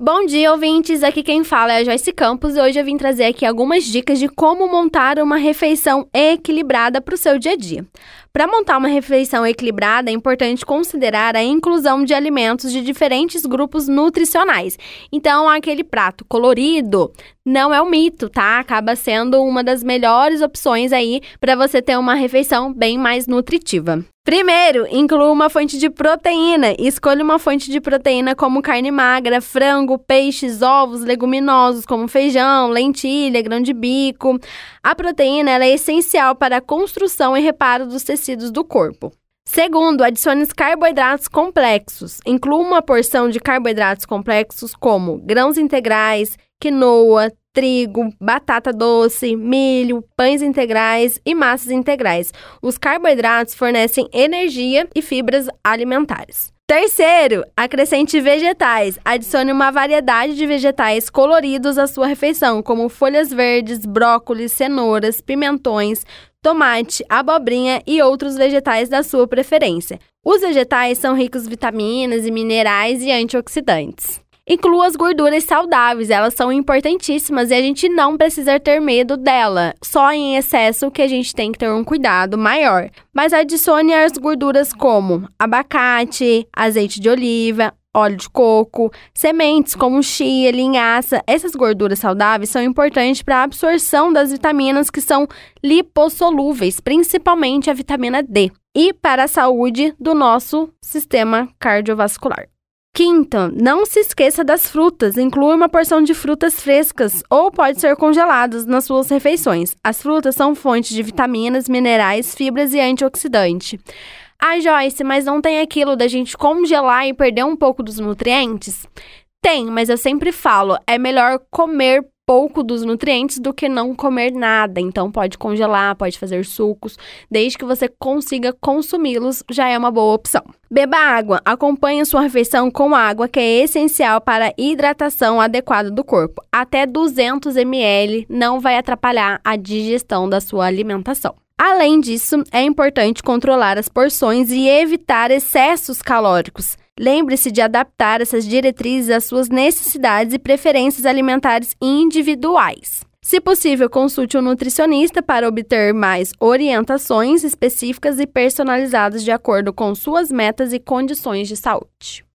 Bom dia, ouvintes! Aqui quem fala é a Joyce Campos e hoje eu vim trazer aqui algumas dicas de como montar uma refeição equilibrada para o seu dia a dia. Para montar uma refeição equilibrada, é importante considerar a inclusão de alimentos de diferentes grupos nutricionais. Então, aquele prato colorido não é um mito, tá? Acaba sendo uma das melhores opções aí para você ter uma refeição bem mais nutritiva. Primeiro, inclua uma fonte de proteína. Escolha uma fonte de proteína como carne magra, frango, peixes, ovos, leguminosos como feijão, lentilha, grão de bico. A proteína é essencial para a construção e reparo dos tecidos do corpo. Segundo, adicione carboidratos complexos. Inclua uma porção de carboidratos complexos como grãos integrais, quinoa, trigo, batata doce, milho, pães integrais e massas integrais. Os carboidratos fornecem energia e fibras alimentares. Terceiro, acrescente vegetais. Adicione uma variedade de vegetais coloridos à sua refeição, como folhas verdes, brócolis, cenouras, pimentões, tomate, abobrinha e outros vegetais da sua preferência. Os vegetais são ricos em vitaminas e minerais e antioxidantes. Inclua as gorduras saudáveis, elas são importantíssimas e a gente não precisa ter medo dela. Só em excesso que a gente tem que ter um cuidado maior. Mas adicione as gorduras como abacate, azeite de oliva, óleo de coco, sementes como chia, linhaça. Essas gorduras saudáveis são importantes para a absorção das vitaminas que são lipossolúveis, principalmente a vitamina D, e para a saúde do nosso sistema cardiovascular. Quinta, não se esqueça das frutas. Inclua uma porção de frutas frescas ou pode ser congeladas nas suas refeições. As frutas são fontes de vitaminas, minerais, fibras e antioxidante. Ah, Joyce, mas não tem aquilo da gente congelar e perder um pouco dos nutrientes? Tem, mas eu sempre falo, é melhor comer pouco dos nutrientes do que não comer nada. Então pode congelar, pode fazer sucos, desde que você consiga consumi-los, já é uma boa opção. Beba água. Acompanhe sua refeição com água, que é essencial para a hidratação adequada do corpo. Até 200 ml não vai atrapalhar a digestão da sua alimentação. Além disso, é importante controlar as porções e evitar excessos calóricos. Lembre-se de adaptar essas diretrizes às suas necessidades e preferências alimentares individuais. Se possível, consulte um nutricionista para obter mais orientações específicas e personalizadas de acordo com suas metas e condições de saúde.